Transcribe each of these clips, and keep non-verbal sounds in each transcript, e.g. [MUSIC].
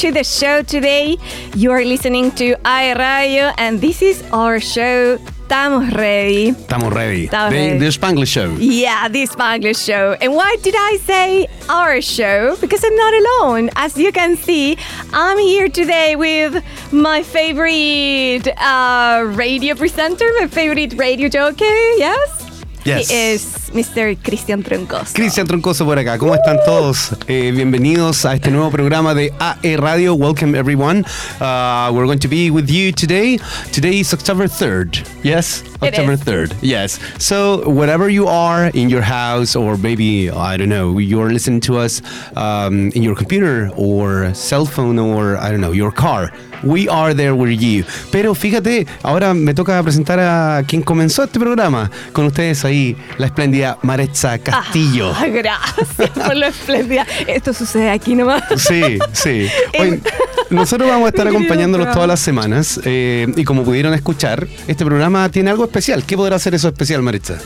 to the show today. You are listening to I Radio, and this is our show. Estamos ready. Estamos ready. Estamos the, ready. the Spanglish show. Yeah, the Spanglish show. And why did I say our show? Because I'm not alone. As you can see, I'm here today with my favorite uh, radio presenter, my favorite radio jockey. Yes? Yes. He is Mr. Cristian Troncoso. Cristian Troncoso por acá. ¿Cómo están todos? Eh, bienvenidos a este nuevo programa de AE Radio. Welcome everyone. Uh, we're going to be with you today. Today is October 3rd. Yes? October is. 3rd. Yes. So, wherever you are in your house, or maybe, I don't know, you're listening to us um, in your computer or cell phone or, I don't know, your car. We are there with you. Pero fíjate, ahora me toca presentar a quien comenzó este programa. Con ustedes ahí, la espléndida Maretza Castillo. Ah, gracias por lo espléndida. Esto sucede aquí nomás. Sí, sí. Hoy, nosotros vamos a estar acompañándolos todas las semanas eh, y como pudieron escuchar, este programa tiene algo especial. ¿Qué podrá hacer eso especial, Maritza?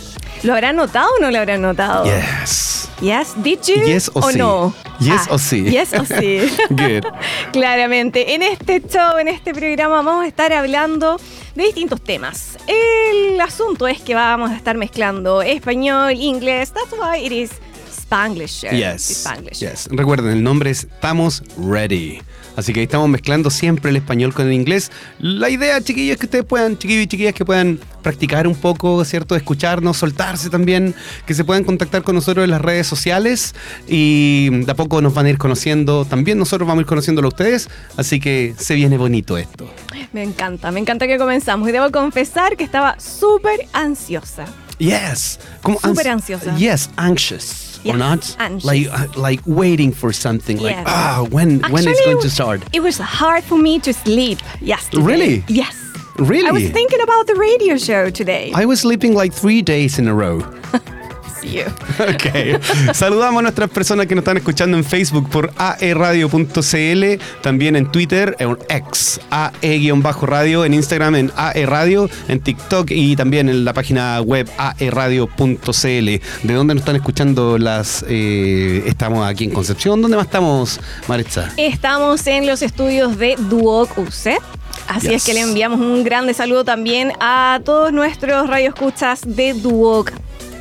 ¿Lo habrán notado o no lo habrán notado? Yes. Yes, did you? Yes o sí. no? Yes Ah, o sí. Yes o sí. [LAUGHS] Good. [LAUGHS] Claramente. En este show, en este programa, vamos a estar hablando de distintos temas. El asunto es que vamos a estar mezclando español, inglés. That's why it is Spanglish. Yes. Spanglish. yes. Recuerden, el nombre es Estamos Ready. Así que ahí estamos mezclando siempre el español con el inglés. La idea, chiquillos, es que ustedes puedan, chiquillos y chiquillas, que puedan practicar un poco, ¿cierto? Escucharnos, soltarse también, que se puedan contactar con nosotros en las redes sociales y de a poco nos van a ir conociendo. También nosotros vamos a ir conociéndolo a ustedes. Así que se viene bonito esto. Me encanta, me encanta que comenzamos. Y debo confesar que estaba súper ansiosa. Yes. Súper ans- ansiosa. Yes, anxious. Yes, or not? anxious. Like uh, like waiting for something. Like Yes. ah, when when it's Actually, going to start. It was hard for me to sleep yesterday. Really? Yes. Really? I was thinking about the radio show today. I was sleeping like three days in a row. [LAUGHS] You. [LAUGHS] Ok. Saludamos a nuestras personas que nos están escuchando en Facebook por aeradio.cl, también en Twitter, en X, AE-radio, en Instagram en AE Radio, en TikTok y también en la página web aeradio.cl. ¿De dónde nos están escuchando las... eh, estamos aquí en Concepción? ¿Dónde más estamos, Maritza? Estamos en los estudios de Duoc UC. Así Yes. es que le enviamos un grande saludo también a todos nuestros radioescuchas de Duoc.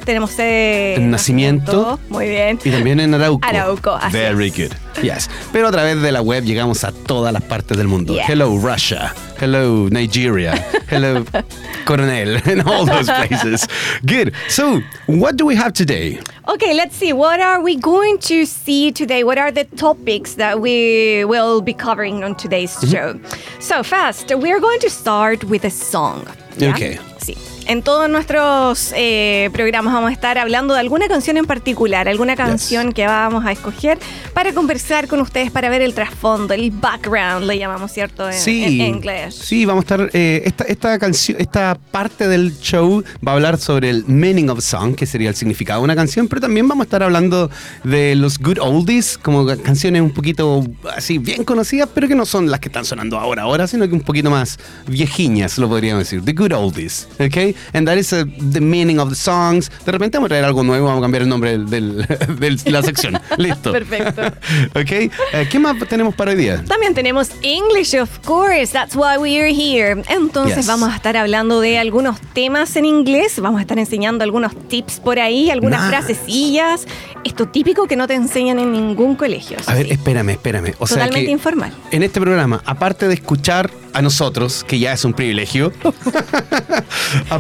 Tenemos sede En Nacimiento. Muy bien. Y también en Arauco. Arauco, así Very es. good. Yes. Pero a través de la web llegamos a todas las partes del mundo. Yes. Hello Russia. Hello Nigeria. Hello [LAUGHS] Coronel. [LAUGHS] And all those places. Good. So, what do we have today? Okay, let's see. What are we going to see today? What are the topics that we will be covering on today's Mm-hmm. show? So, first, we're going to start with a song. Okay. Sí. En todos nuestros eh, programas vamos a estar hablando de alguna canción en particular, alguna canción que vamos a escoger para conversar con ustedes, para ver el trasfondo, el background, le llamamos, ¿cierto? En, Sí, en inglés. sí, vamos a estar. eh, esta, esta canción, esta parte del show va a hablar sobre el meaning of song, que sería el significado de una canción, pero también vamos a estar hablando de los good oldies, como ca- canciones un poquito así bien conocidas, pero que no son las que están sonando ahora, ahora, sino que un poquito más viejiñas, lo podríamos decir. The good oldies, ¿ok? And that is uh, the meaning of the songs. De repente vamos a traer algo nuevo, vamos a cambiar el nombre de [LAUGHS] la sección. [LAUGHS] Listo. Perfecto. [LAUGHS] ¿Ok? Eh, ¿Qué más tenemos para hoy día? También tenemos English, of course, that's why we're here. Entonces Yes. vamos a estar hablando de algunos temas en inglés, vamos a estar enseñando algunos tips por ahí, algunas Nice. frasecillas, esto típico que no te enseñan en ningún colegio. A ver, sí. espérame, espérame. O sea Totalmente que informal. en este programa, aparte de escuchar a nosotros, que ya es un privilegio,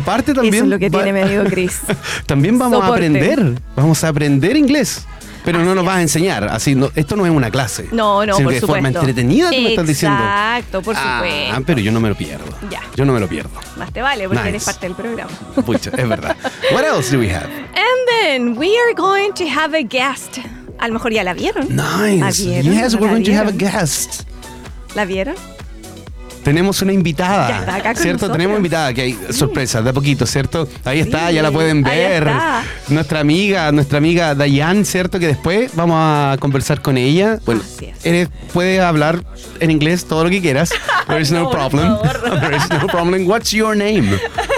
aparte también Eso es lo que va- tiene mi amigo [LAUGHS] Chris. también vamos Soporte. a aprender, vamos a aprender inglés. Pero no Así nos vas a enseñar, así no, esto no es una clase. No, no, sino por que de supuesto. forma entretenida tú me estás diciendo. Exacto, por Ah, supuesto. pero yo no me lo pierdo. Ya. Yo no me lo pierdo. Más te vale porque Nice. eres parte del programa. Pucha, es verdad. [LAUGHS] What else do we have? And then we are going to have a guest. A lo mejor ya la vieron. Nice. ¿La vieron? Yes, ¿No we're going to have a guest. ¿La vieron? Tenemos una invitada, Ya está acá con ¿cierto? nosotros. Tenemos invitada que hay sorpresa, de a poquito, ¿cierto? Ahí está, ya la pueden ver. Nuestra amiga, nuestra amiga Dayan, ¿cierto? Que después vamos a conversar con ella. Bueno, eres, puedes hablar en inglés todo lo que quieras. [LAUGHS] There is no, No, problem. [LAUGHS] There is no problem. What's your name? [LAUGHS]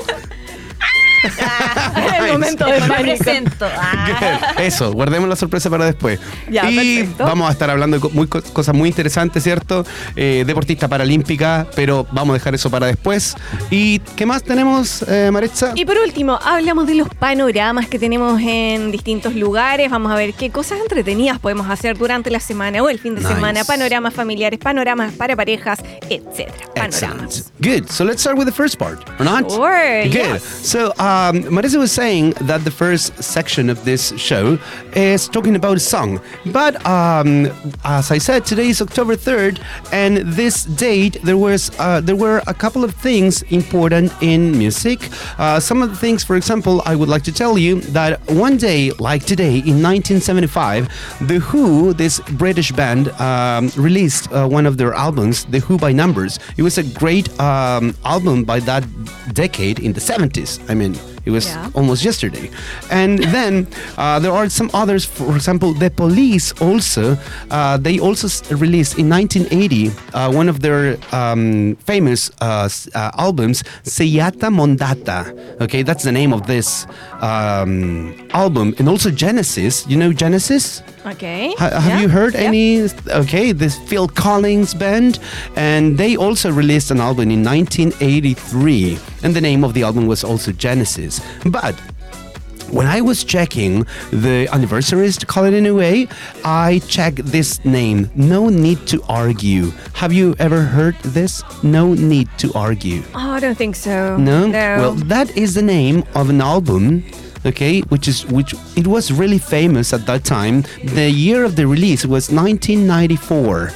momento [LAUGHS] de pánico. presento. Ah. Good. [LAUGHS] Eso, guardemos la sorpresa para después. Ya, y perfecto. vamos a estar hablando de muy, co- cosas muy interesantes, ¿cierto? Eh, deportista paralímpica, pero vamos a dejar eso para después. ¿Y qué más tenemos, eh, Maritza? Y por último, hablamos de los panoramas que tenemos en distintos lugares. Vamos a ver qué cosas entretenidas podemos hacer durante la semana o el fin de Nice. semana. Panoramas familiares, panoramas para parejas, etcétera. Excellent. Panoramas. Good. So let's start with the first part, or not? Sure, Good. yes. So um, Marisa was saying that the first section of this show is talking about a song. But um, as I said, today is October 3rd, and this date there was uh, there were a couple of things important in music. Uh, some of the things, for example, I would like to tell you that one day, like today, in 1975, The Who, this British band, um, released uh, one of their albums, The Who by Numbers. It was a great um, album by that decade in the 70s. I mean, it was Yeah. almost yesterday. And then uh, there are some others, for example, The Police also, uh, they also released in 1980 uh, one of their um, famous uh, uh, albums, Seyata Mondata. Okay, that's the name of this um, album. And also Genesis. You know Genesis? Okay. Ha- have yeah, you heard yeah. any? Okay, this Phil Collins band, and they also released an album in 1983, and the name of the album was also Genesis. But when I was checking the anniversaries, to call it in a way, I checked this name. No need to argue. Have you ever heard this? No need to argue. Oh, I don't think so. No? No. Well, that is the name of an album. Okay, which is which it was really famous at that time. The year of the release was 1994.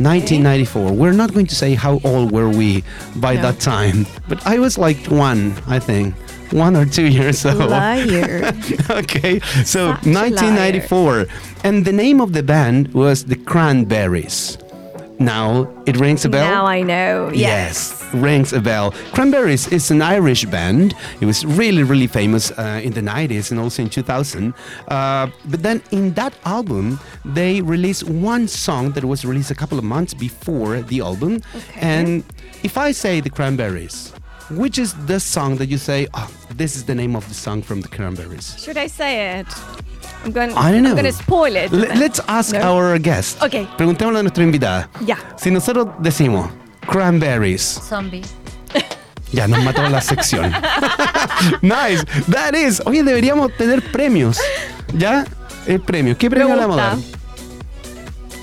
1994. We're not going to say how old were we by No. that time, but I was like one, I think, one or two years old. Liar. [LAUGHS] okay, so Such a 1994, and the name of the band was the Cranberries. Now it rings a bell. Now I know. Yes. Yes, rings a bell. Cranberries is an Irish band. It was really, really famous uh, in the 90s and also in 2000. Uh, but then in that album, they released one song that was released a couple of months before the album. Okay. And if I say the Cranberries, which is the song that you say, oh, this is the name of the song from the Cranberries? Should I say it? I'm going. I don't know. I'm going to spoil it. L- let's ask No? our guest. Ok. Preguntémosle a nuestra invitada. Ya. Si nosotros decimos Cranberries, Zombie. Ya nos mató la sección. [LAUGHS] nice. That is. Oye, deberíamos tener premios. ¿Ya? El premio. ¿Qué premio le vamos a dar?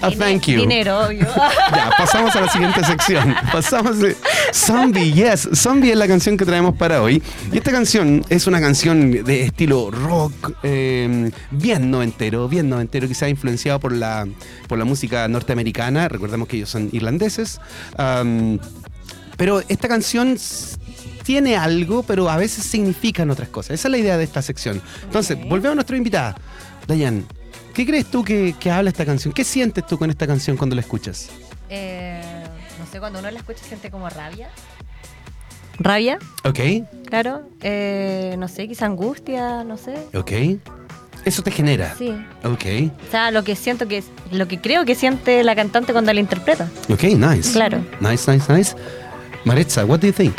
A Dine- thank you. Dinero, obvio. [LAUGHS] Ya, pasamos a la siguiente sección. [LAUGHS] Pasamos de Zombie, yes. Zombie es la canción que traemos para hoy. Y esta canción es una canción de estilo rock, eh, bien noventero, bien noventero, quizá influenciado por la, por la música norteamericana. Recordemos que ellos son irlandeses. Am, pero esta canción tiene algo, pero a veces significan otras cosas. Esa es la idea de esta sección. Entonces, volvemos a nuestra invitada. Dayan, ¿qué crees tú que, que habla esta canción? ¿Qué sientes tú con esta canción cuando la escuchas? Eh, cuando uno la escucha siente como rabia. ¿Rabia? Ok, Claro. Eh, no sé, quizá angustia, no sé. ok. Eso te genera. Sí. Ok, O sea, lo que siento que lo que creo que siente la cantante cuando la interpreta. ok, nice. Claro. Nice, nice, nice. Maritza, what do you think?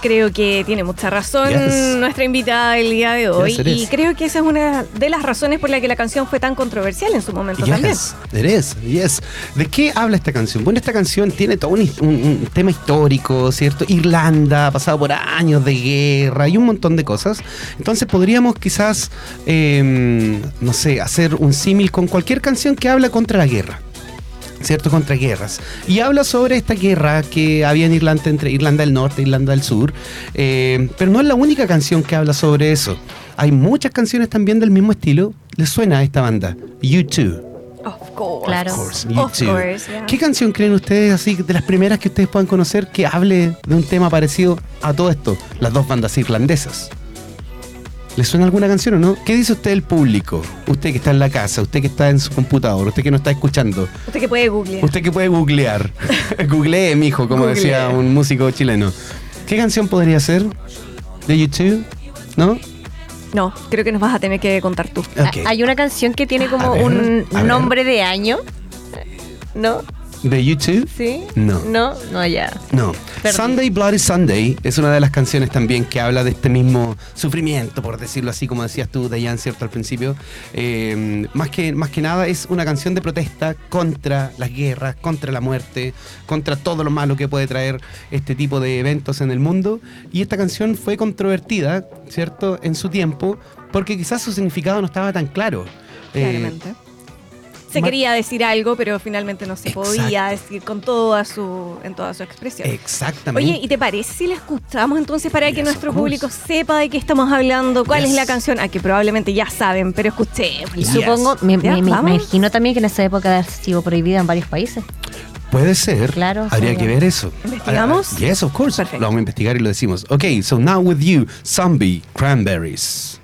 Creo que tiene mucha razón Yes. nuestra invitada el día de hoy. Yes, y creo que esa es una de las razones por la que la canción fue tan controversial en su momento también. Yes, it is, yes. ¿De qué habla esta canción? Bueno, esta canción tiene todo un, un- un tema histórico, ¿cierto? Irlanda, ha pasado por años de guerra y un montón de cosas. Entonces podríamos quizás, eh, no sé, hacer un símil con cualquier canción que habla contra la guerra. ¿Cierto? Contra guerras. Y habla sobre esta guerra que había en Irlanda entre Irlanda del Norte e Irlanda del Sur. eh, pero no es la única canción que habla sobre eso. Hay muchas canciones también del mismo estilo. ¿Les suena a esta banda? U2. Of course. Claro. Of course, Of U2. course, yeah. ¿Qué canción creen ustedes así de las primeras que ustedes puedan conocer que hable de un tema parecido a todo esto? Las dos bandas irlandesas. ¿Les suena alguna canción o no? ¿Qué dice usted el público? Usted que está en la casa, usted que está en su computador, usted que no está escuchando. Usted que puede googlear. Usted que puede googlear. [LAUGHS] Googlee, mijo, como decía un músico chileno. ¿Qué canción podría ser? ¿De YouTube? ¿No? No, creo que nos vas a tener que contar tú. Hay una canción que tiene como ver, un nombre de año. ¿No? ¿De YouTube? ¿Sí? No. No, no, ya. No. Perdí. Sunday Bloody Sunday es una de las canciones también que habla de este mismo sufrimiento, por decirlo así, como decías tú, Dayan, cierto, al principio. Eh, más, que, más que nada es una canción de protesta contra las guerras, contra la muerte, contra todo lo malo que puede traer este tipo de eventos en el mundo. Y esta canción fue controvertida, ¿cierto?, en su tiempo, porque quizás su significado no estaba tan claro. Eh, Claramente. Se ma- quería decir algo, pero finalmente no se podía Exacto. decir con toda su, en toda su expresión. exactamente. Oye, ¿y te parece si la escuchamos entonces para que nuestro público sepa de qué estamos hablando? ¿Cuál Yes. es la canción? Ah, que probablemente ya saben, pero escuchémosla. Yes. Supongo, me, imagino también que en esa época ha sido prohibida en varios países. Puede ser. Claro, Habría sí. que ver eso. ¿Investigamos? Ah, ah, yes, of course. Perfecto. Lo vamos a investigar y lo decimos. Ok, so now with you, Zombie Cranberries.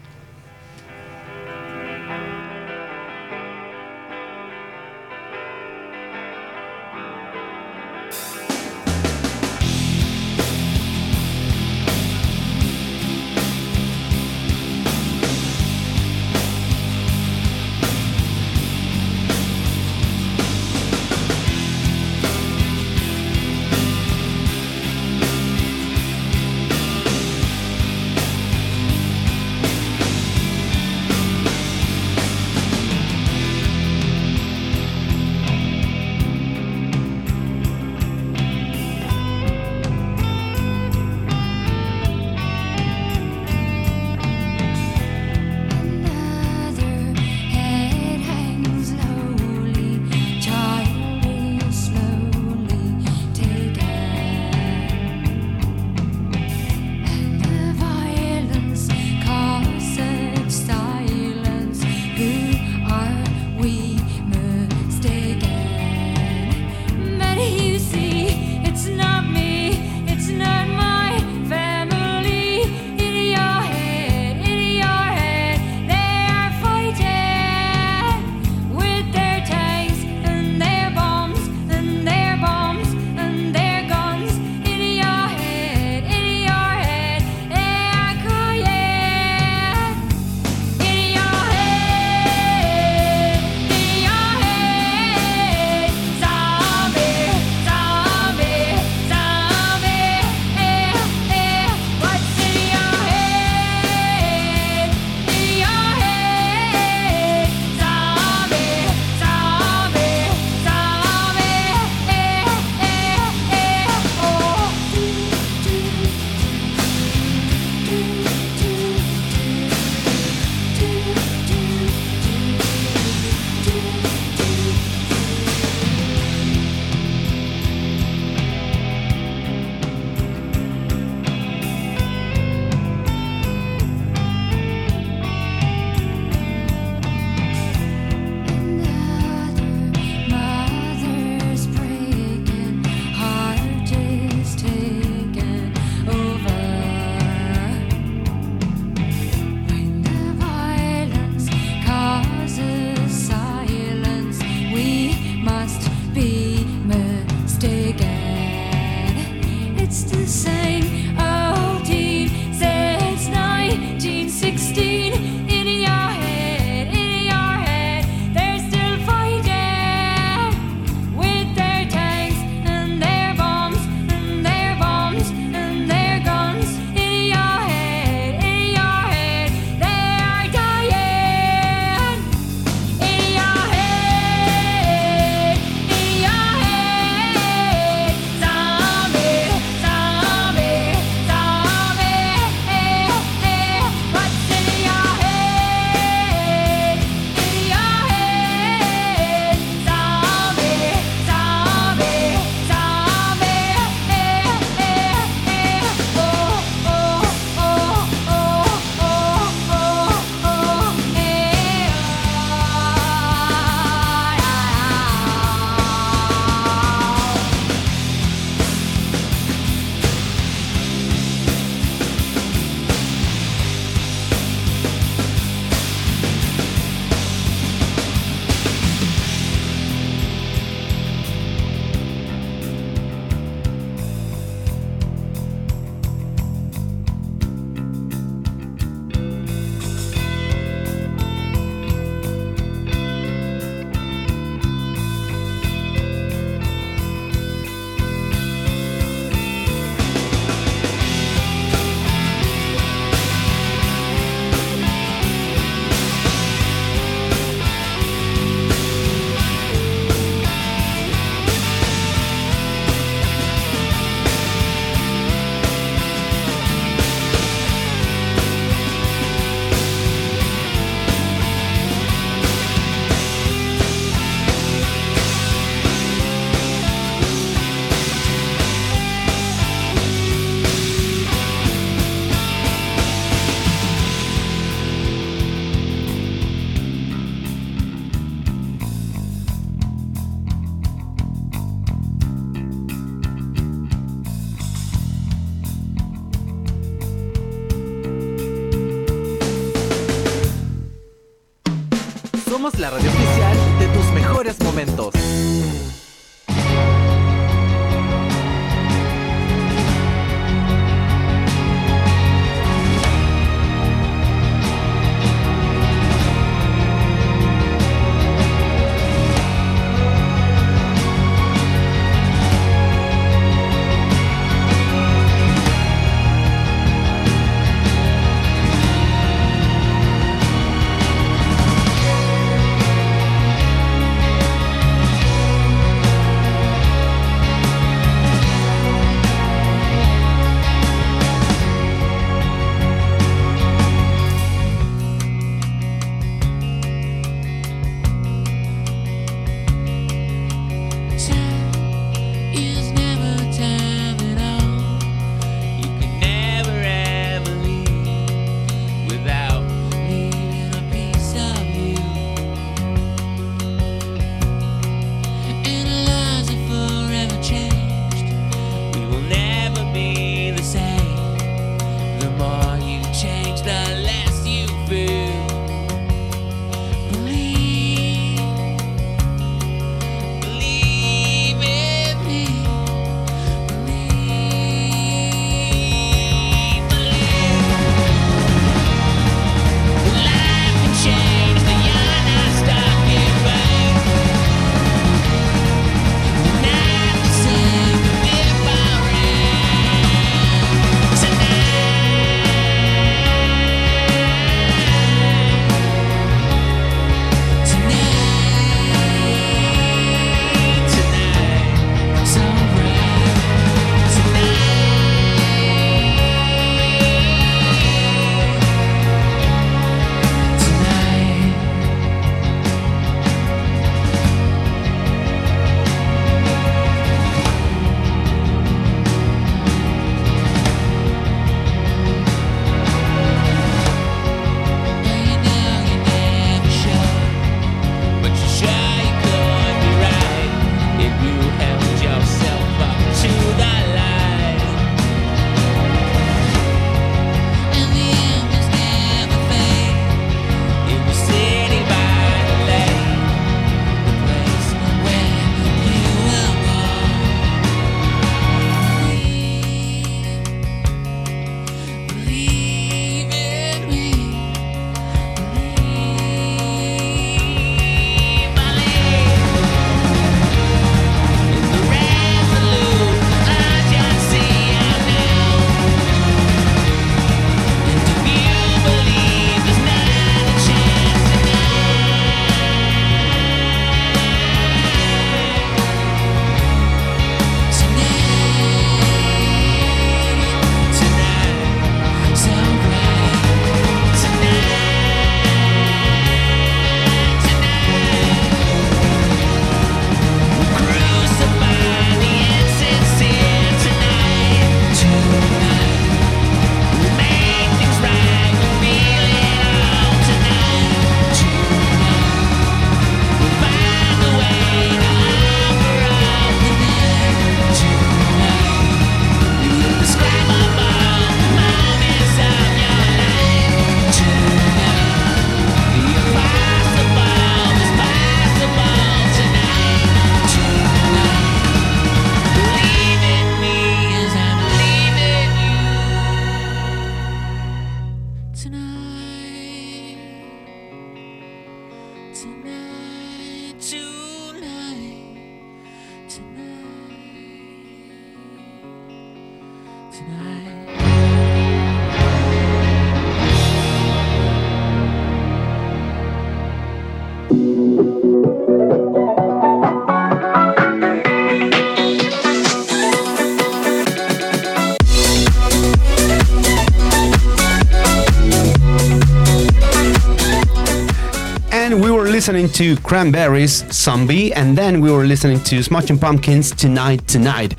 Listening to Cranberries, Zombie, and then we were listening to Smashing Pumpkins, Tonight, Tonight.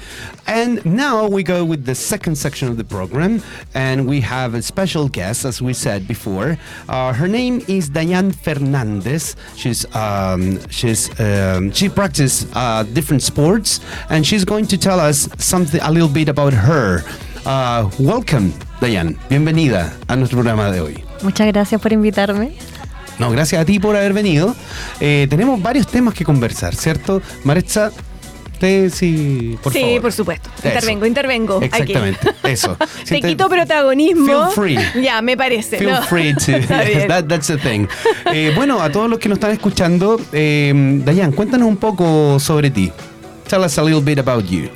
And now we go with the second section of the program, and we have a special guest, as we said before. Uh, her name is Diane Fernandez. She's um, she's um, she practices uh, different sports, and she's going to tell us something a little bit about her. Uh, welcome, Diane. Bienvenida a nuestro programa de hoy. Muchas gracias por invitarme. No, gracias a ti por haber venido. Eh, tenemos varios temas que conversar, ¿cierto? Maretza, usted sí, por sí, favor. por supuesto. Eso. Intervengo, intervengo. aquí. Exactamente, eso. [LAUGHS] Te Siente- quito protagonismo. Feel free. Ya, me parece. Feel ¿no? free to. [LAUGHS] [LAUGHS] That- that's the thing. Eh, bueno, a todos los que nos están escuchando, eh, Dayan, cuéntanos un poco sobre ti. Tell us a little bit about you.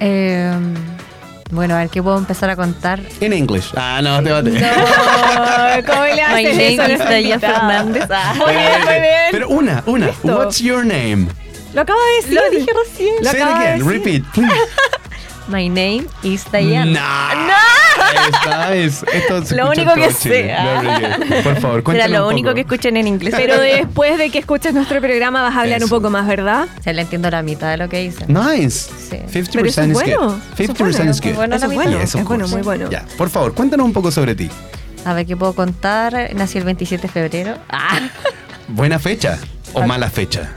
Eh, bueno, a ver, ¿qué puedo empezar a contar? In English. Ah, no, te bate. No, ¿cómo le My haces name eso a is invitada? Fernández. Ah. Muy bien, muy bien. Pero una, una. Listo. What's your name? Lo acabo de decir. Lo dije recién. Lo Say it acaba de again. decir. Repeat, please. [LAUGHS] My name is Diane. No. Esta es, esto se Lo único que sé. Por favor, Será lo un único poco. que escuchen en inglés. [LAUGHS] Pero después de que escuches nuestro programa vas a hablar un Eso. poco más, ¿verdad? Se le entiendo la mitad de lo que dicen. Nice. Sí. 50% Pero eso es bueno. good. Eso es 50% bueno. is good. Bueno, Eso es bueno, es bueno, muy bueno. Ya, por favor, cuéntanos un poco sobre ti. A ver, ¿qué puedo contar? Nací el 27 de febrero. Ah, Buena fecha o mala fecha.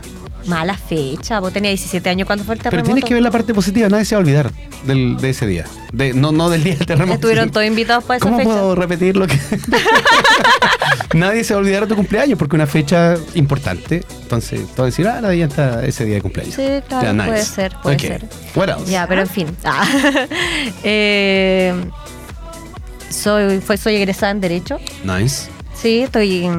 Mala fecha. Vos tenías 17 años cuando fue el Pero terremoto. tienes que ver la parte positiva, nadie se va a olvidar del, de ese día. De, no, no del día del terremoto. Estuvieron todos invitados para esa ¿Cómo fecha. puedo repetir lo que.? [LAUGHS] Nadie se va a olvidar de tu cumpleaños porque es una fecha importante. Entonces, todo decir, ah, la ya está ese día de cumpleaños. Sí, claro, nice. puede ser, puede Ok. ser. What else? Ya, pero en fin. Ah. [LAUGHS] Eh, soy, fue, soy egresada en Derecho. Nice. Sí, estoy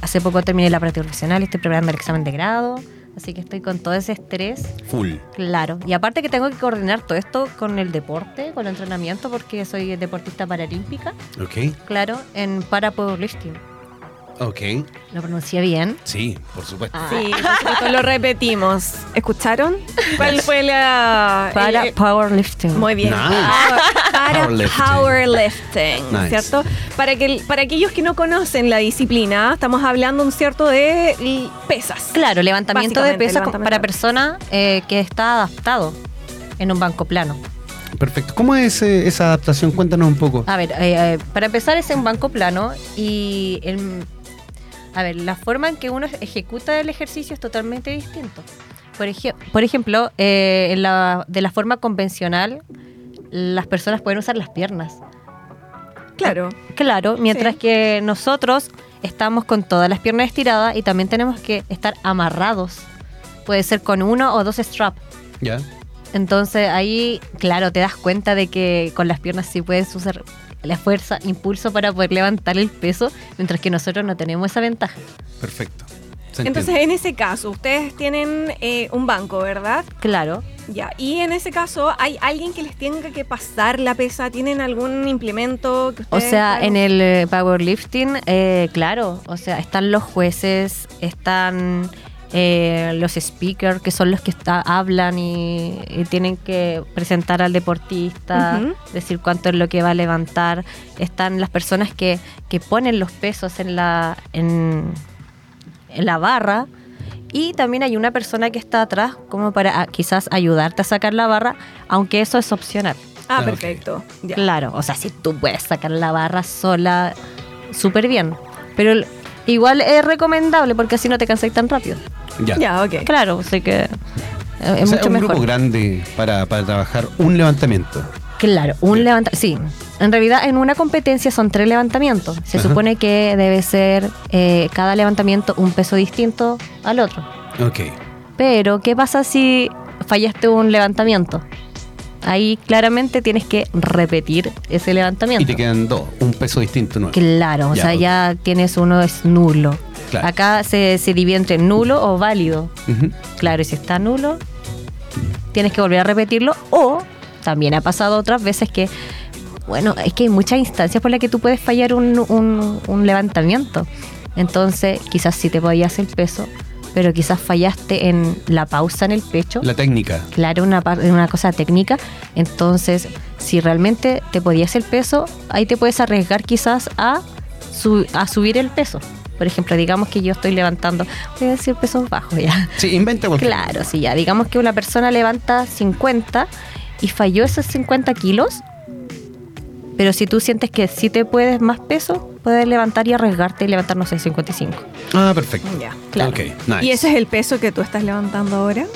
hace poco terminé la práctica profesional estoy preparando el examen de grado. Así que estoy con todo ese estrés. Full. Claro. Y aparte que tengo que coordinar todo esto con el deporte, con el entrenamiento, porque soy deportista paralímpica. Ok. Claro, en para powerlifting. Ok. Lo pronuncié bien. Sí, por supuesto. Ah. Sí, por supuesto, lo repetimos. ¿Escucharon? ¿Cuál fue la. Para el- powerlifting. Muy bien. Nice. Ah, Para Powerlifting. powerlifting, Nice. ¿cierto? Para, que, para aquellos que no conocen la disciplina, estamos hablando un cierto de pesas. Claro, levantamiento de pesas levantamiento para persona eh, que está adaptado en un banco plano. Perfecto. ¿Cómo es eh, esa adaptación? Cuéntanos un poco. A ver, eh, eh, para empezar es en banco plano y el- a ver, la forma en que uno ejecuta el ejercicio es totalmente distinto. Por, ej- por ejemplo, eh, en la- de la forma convencional, las personas pueden usar las piernas. Claro. Claro, mientras Sí. que nosotros estamos con todas las piernas estiradas y también tenemos que estar amarrados. Puede ser con uno o dos straps. Ya. Entonces ahí, claro, te das cuenta de que con las piernas sí puedes usar la fuerza, impulso para poder levantar el peso, mientras que nosotros no tenemos esa ventaja. Perfecto. Entonces, en ese caso, ustedes tienen eh, un banco, ¿verdad? Claro. Ya. Y en ese caso, ¿hay alguien que les tenga que pasar la pesa? ¿Tienen algún implemento que O sea, en el eh, powerlifting, eh, claro, o sea, están los jueces, están eh, los speakers, que son los que está- hablan y, y tienen que presentar al deportista, decir cuánto es lo que va a levantar. Están las personas que, que ponen los pesos en la, en, en la barra. Y también hay una persona que está atrás como para ah, quizás ayudarte a sacar la barra, aunque eso es opcional. Ah, Ah, perfecto. Ya. Claro, o sea, si tú puedes sacar la barra sola, súper bien. Pero igual es recomendable porque así no te cansáis tan rápido. Ya. Ya, ok. Claro, así que eh, es O sea, mucho un mejor. grupo grande para, para trabajar un levantamiento. Claro, un levantamiento. Sí, en realidad en una competencia son tres levantamientos. Se Ajá. supone que debe ser eh, cada levantamiento un peso distinto al otro. Ok. Pero, ¿qué pasa si fallaste un levantamiento? Ahí claramente tienes que repetir ese levantamiento. Y te quedan dos, un peso distinto nuevo. Claro, o Ya, sea, ya tienes uno es nulo. Claro. Acá se, se divide entre nulo o válido. Claro, y si está nulo, tienes que volver a repetirlo. O también ha pasado otras veces que, bueno, es que hay muchas instancias por las que tú puedes fallar un, un- un levantamiento. Entonces, quizás sí te podías el peso, pero quizás fallaste en la pausa en el pecho. La técnica. Claro, una, una cosa técnica. Entonces, si realmente te podías el peso, ahí te puedes arriesgar quizás a, su- a subir el peso. Por ejemplo, digamos que yo estoy levantando, voy a decir pesos bajos ya. Sí, inventa cualquier. Claro, sí, ya. Digamos que una persona levanta 50 y falló esos 50 kilos. Pero si tú sientes que sí te puedes más peso, puedes levantar y arriesgarte y levantar, no sé, 55. Ah, perfecto. Ya. Claro. Ok, nice. ¿Y ese es el peso que tú estás levantando ahora?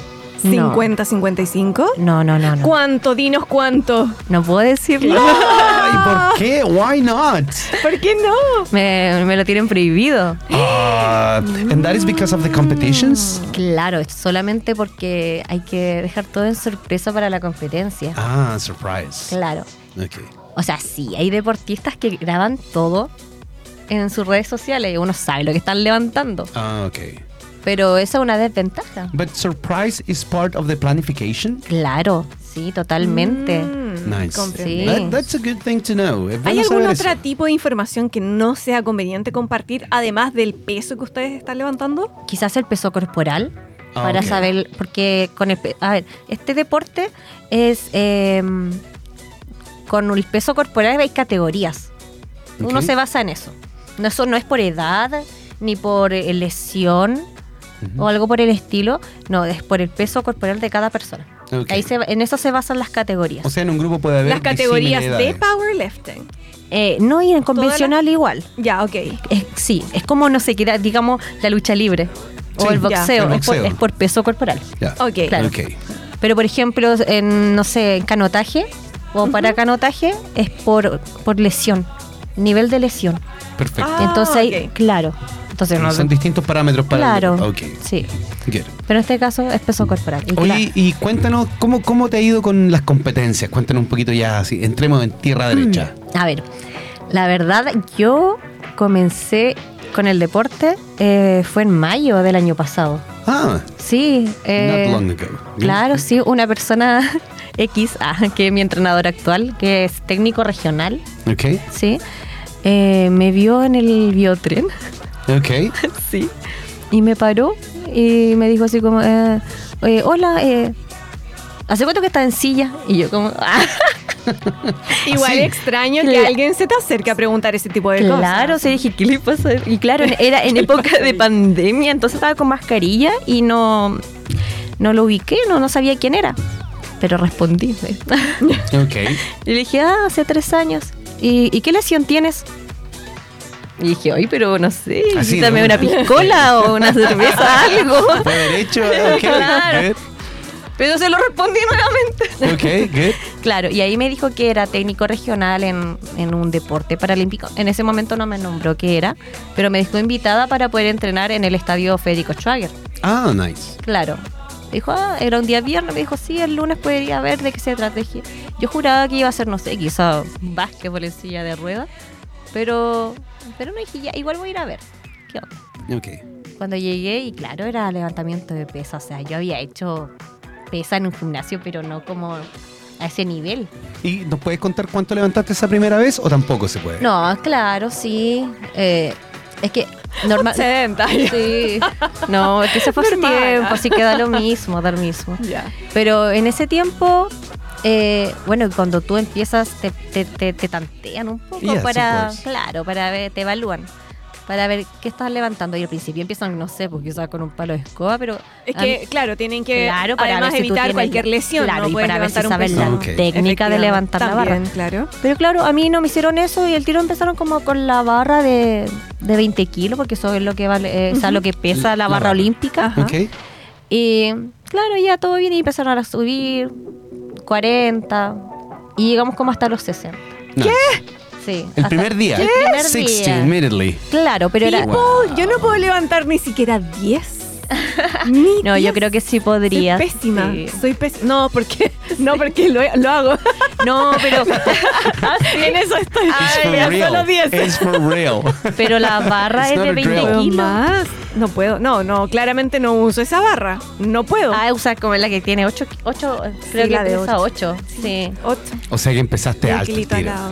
No. ¿50, 55? No, no, no, no. ¿Cuánto? Dinos cuánto. No puedo decirlo. Ay, Ay, ¿por qué? Why not? ¿Por qué no? Me, me lo tienen prohibido. Uh, and that is because of the competitions? Claro, es solamente porque hay que dejar todo en sorpresa para la competencia. Ah, surprise. Claro. Okay. O sea, sí, hay deportistas que graban todo en sus redes sociales y uno sabe lo que están levantando. Ah, okay. Pero esa es una desventaja. But surprise is part of the planification? Claro, sí, totalmente. Mm, Nice. Sí. That- that's a good thing to know. Es ¿Hay bueno algún otro eso. tipo de información que no sea conveniente compartir, además del peso que ustedes están levantando? Quizás el peso corporal, Ah, para ok. saber, porque con el... pe- A ver, este deporte es... eh, con el peso corporal hay categorías. Uno Ok. se basa en eso. No, eso no es por edad, ni por eh, lesión o algo por el estilo. No, es por el peso corporal de cada persona. Ok. Ahí se, en eso se basan las categorías. O sea, en un grupo puede haber Las categorías de powerlifting. Eh, no, y en convencional igual. Ya, ok. Es- sí, es como, no sé, digamos, la lucha libre o el boxeo. El Es, por, boxeo. es por peso corporal. Ya. Ok. Claro. Ok. Pero, por ejemplo, en, no sé, en canotaje o para canotaje es por, por lesión, nivel de lesión. Perfecto. Ah, Entonces, ahí, ok. claro. Entonces, no, Son distintos parámetros para claro. el Ok. Sí. Good. Pero en este caso es peso corporal. Y Oye, y cuéntanos, ¿cómo, ¿cómo te ha ido con las competencias? Cuéntanos un poquito ya, así, entremos en tierra derecha. A ver, la verdad, yo comencé con el deporte eh, fue en mayo del año pasado. Ah, Sí. eh, not long ago. Claro, sí, una persona [LAUGHS] X, ah, que es mi entrenador actual, que es técnico regional, Ok, sí, eh, me vio en el biotren, ok. [LAUGHS] sí, y me paró y me dijo así como, eh, eh, hola, eh, ¿hace cuánto que estás en silla? Y yo como, ah, [LAUGHS] Igual Sí. extraño que alguien se te acerque a preguntar ese tipo de claro, cosas. sí, dije, ¿qué le pasa? Y claro, era en época de [LAUGHS] pandemia, entonces estaba con mascarilla y no, no lo ubiqué, no, no sabía quién era. Pero respondí. [LAUGHS] Ok. Y le dije, ah, hace tres años. ¿Y, y qué lesión tienes? Y dije, ay, pero no sé, Así, quítame ¿no? una piscola [LAUGHS] o una cerveza, algo. [LAUGHS] Fue derecho. Ok, Claro. Pero se lo respondí nuevamente. good. Ok, good. Claro, y ahí me dijo que era técnico regional en, en un deporte paralímpico. En ese momento no me nombró qué era, pero me dejó invitada para poder entrenar en el estadio Federico Schwager. Ah, nice. Claro. Dijo, ah, era un día viernes. Me dijo, sí, el lunes podría ver de qué se trata. Dije, yo juraba que iba a ser, no sé, quizá básquetbol en silla de ruedas. Pero, pero no dije, ya, igual voy a ir a ver. ¿Qué onda? Ok. Cuando llegué, y claro, era levantamiento de pesa. O sea, yo había hecho pesa en un gimnasio, pero no como a ese nivel. ¿Y nos puedes contar cuánto levantaste esa primera vez o tampoco se puede? No, claro, sí. Eh, es que normal. 70. Sí. No, es que se fue hace tiempo, así que da lo mismo, da lo mismo. Ya. Pero en ese tiempo, eh, bueno, cuando tú empiezas, te, te, te, te tantean un poco para, claro, para ver, te evalúan. Para ver qué estás levantando. Y al principio empiezan, no sé, pues quizás con un palo de escoba, pero. Es que, claro, tienen que Claro, para además ver si tú evitar tienes- cualquier lesión. Claro, no y para ver si peso. la técnica de levantar la barra. También, claro. Pero claro, a mí no me hicieron eso y el tiro empezaron como con la barra de, de 20 kilos, porque eso es lo que vale, eh, o sea, lo que pesa la La barra barra. olímpica. Ajá. Ok. Y claro, ya todo bien y empezaron a subir 40 y llegamos como hasta los 60. Nice. Sí. El primer día. El primer 60 día. immediately. Claro, pero era... Wow. Oh, yo no puedo levantar ni siquiera 10. [LAUGHS] Ni No, yo 10. creo que sí podría. Soy pésima. sí. Soy pésima. No, porque, [LAUGHS] No, porque lo, lo hago. [LAUGHS] No, pero. [LAUGHS] Ah, en eso estoy. Ay, ya solo 10. It's for real. Pero la barra It's es de 20 kilos. Más. No puedo. No, no, claramente no uso esa barra. No puedo. Ah, usar como la que tiene 8. 8 creo sí, que pesa 8. Sí. 8. O sea que empezaste alto.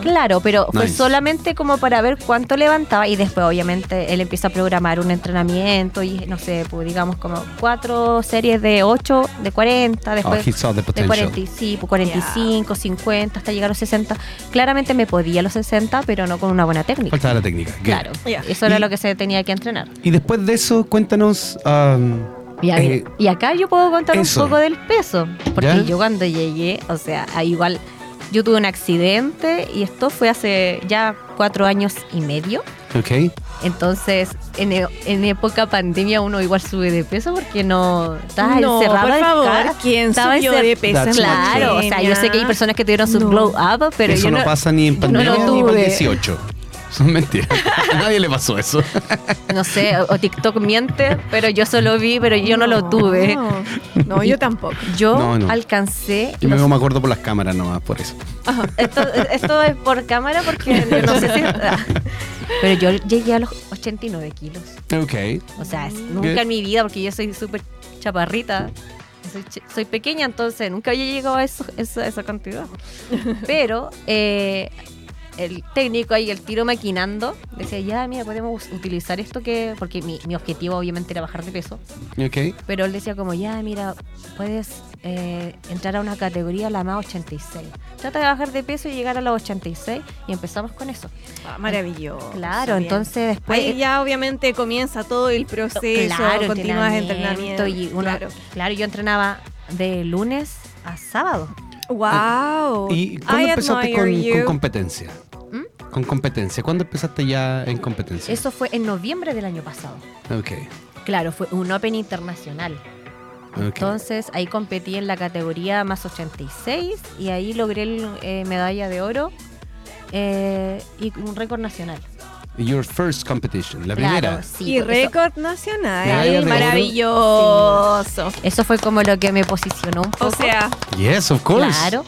Claro, pero nice. fue solamente como para ver cuánto levantaba y después, obviamente, él empieza a programar un entrenamiento y no sé, pues, digamos como cuatro series de 8, de 40, después oh, de 45 sí, pues 45, 50 hasta llegar a los 60. Claramente me podía a los 60, pero no con una buena técnica. Faltaba la técnica. Claro, eso era Y- lo que se tenía que entrenar. Y después de eso, cuéntanos. um, Y, a ver, eh, y acá yo puedo contar eso. un poco del peso, porque ¿Ya? yo cuando llegué, o sea, igual yo tuve un accidente y esto fue hace ya cuatro años y medio. Ok. Entonces, en, e- en época pandemia uno igual sube de peso porque no estaba No, encerrado por en favor. ¿quién Estaba subió encer- de peso en Claro, o sea, yo sé que hay personas que tuvieron su No. glow up, pero eso yo no, no, pasa ni en pandemia lo ni para tuve. 18. Son mentiras. A nadie le pasó eso. No sé, o TikTok miente, pero yo solo vi, pero yo no, lo tuve. No, no, yo tampoco. Yo No, no. alcancé. Yo me, los- me acuerdo por las cámaras nomás, por eso. esto, esto es por cámara porque yo no sé si. Pero yo llegué a los 89 kilos. Ok. O sea, es- Good. nunca en mi vida, porque yo soy súper chaparrita. Soy, ch- soy pequeña, entonces nunca había llegado a eso, esa, esa cantidad. Pero eh, el técnico ahí, el tiro maquinando, decía, ya, mira, podemos utilizar esto que... Porque mi, mi objetivo obviamente era bajar de peso. Pero él decía como, ya, mira, puedes eh, entrar a una categoría, la más 86. Trata de bajar de peso y llegar a los 86 y empezamos con eso. Ah, maravilloso. Claro, bien. entonces después... Ahí ya obviamente comienza todo el proceso, claro, continúas entrenamiento entrenamiento. y uno, claro. claro. yo entrenaba de lunes a sábado. Wow. ¿Y cuándo I empezaste con competencia? Con competencia. ¿Cuándo empezaste ya en competencia? Eso fue en noviembre del año pasado. Ok. Claro, fue un Open internacional. ok. Entonces ahí competí en la categoría más 86 y ahí logré el, eh, medalla de oro eh, y un récord nacional. Your first competition, la Claro, primera. sí, y récord nacional. Maravilloso. Eso fue como lo que me posicionó un poco. O sea, Yes, of course. claro.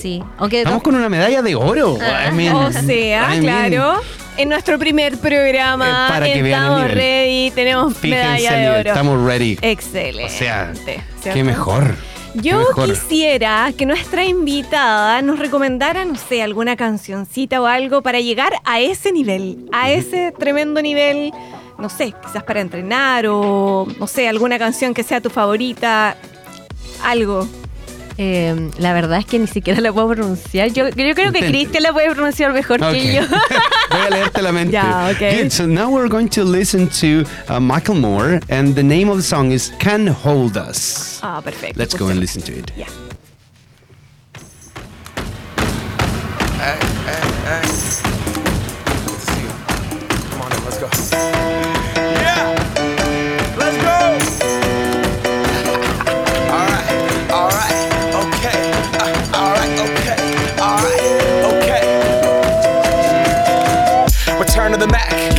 Sí, aunque Estamos con una medalla de oro. I mean, o sea, I mean, claro. En nuestro primer programa, Eh, para que vean el estamos nivel. ready, tenemos Fíjense medalla el de nivel, oro. Estamos ready. Excelente. O sea, ¿cierto? qué mejor. qué Yo mejor. quisiera que nuestra invitada nos recomendara, no sé, alguna cancioncita o algo para llegar a ese nivel, a ese tremendo nivel, no sé, quizás para entrenar o, no sé, alguna canción que sea tu favorita, algo. Eh, la verdad es que ni siquiera la puedo pronunciar. Yo, yo creo que. Cristian la puede pronunciar mejor Ok. que yo. [LAUGHS] Voy a leerte la mente. Ya, ok. Good. So now we're going to listen to uh, Michael Moore, and the name of the song is "Can Hold Us." Ah, perfecto. Let's go and escuchemos. listen to it.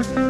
And